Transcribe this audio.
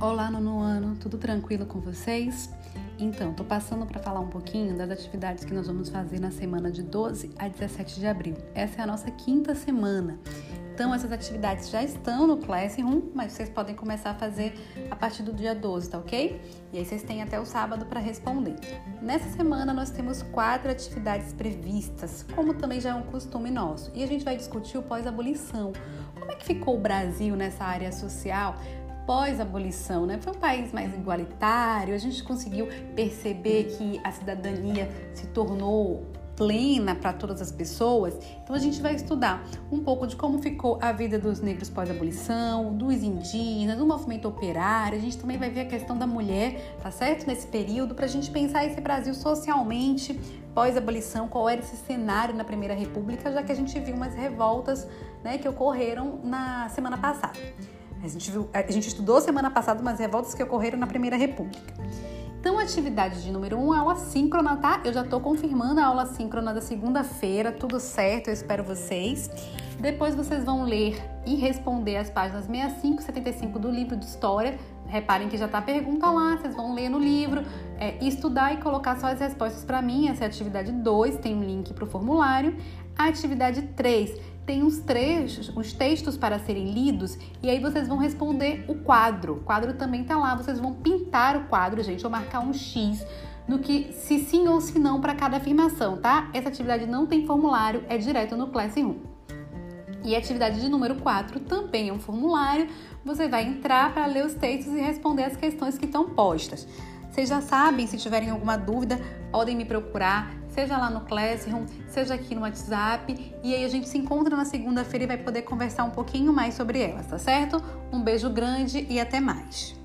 Olá, nono ano, tudo tranquilo com vocês? Então, tô passando para falar um pouquinho das atividades que nós vamos fazer na semana de 12 a 17 de abril. Essa é a nossa quinta semana. Então, essas atividades já estão no Classroom, mas vocês podem começar a fazer a partir do dia 12, tá ok? E aí vocês têm até o sábado para responder. Nessa semana, nós temos quatro atividades previstas, como também já é um costume nosso. E a gente vai discutir o pós-abolição. Como é que ficou o Brasil nessa área social pós-abolição, né? Foi um país mais igualitário, a gente conseguiu perceber que a cidadania se tornou plena para todas as pessoas. Então a gente vai estudar um pouco de como ficou a vida dos negros pós-abolição, dos indígenas, do movimento operário. A gente também vai ver a questão da mulher, tá certo? Nesse período, para a gente pensar esse Brasil socialmente pós-abolição, qual era esse cenário na Primeira República, já que a gente viu umas revoltas né, que ocorreram na semana passada. A gente, viu, a gente estudou semana passada umas revoltas que ocorreram na Primeira República. Então, atividade de número 1, um, aula síncrona, tá? Eu já tô confirmando a aula síncrona da segunda-feira, tudo certo, eu espero vocês. Depois vocês vão ler e responder as páginas 65 e 75 do livro de história. Reparem que já tá a pergunta lá, vocês vão ler no livro, é, estudar e colocar só as respostas para mim. Essa é a atividade 2, tem um link para o formulário. A atividade 3 tem uns trechos, uns textos para serem lidos e aí vocês vão responder o quadro. O quadro também tá lá, vocês vão pintar o quadro, gente, ou marcar um X no que se sim ou se não para cada afirmação, tá? Essa atividade não tem formulário, é direto no Classroom. E a atividade de número 4 também é um formulário. Você vai entrar para ler os textos e responder as questões que estão postas. Vocês já sabem, se tiverem alguma dúvida, podem me procurar seja lá no Classroom, seja aqui no WhatsApp. E aí a gente se encontra na segunda-feira e vai poder conversar um pouquinho mais sobre elas, tá certo? Um beijo grande e até mais!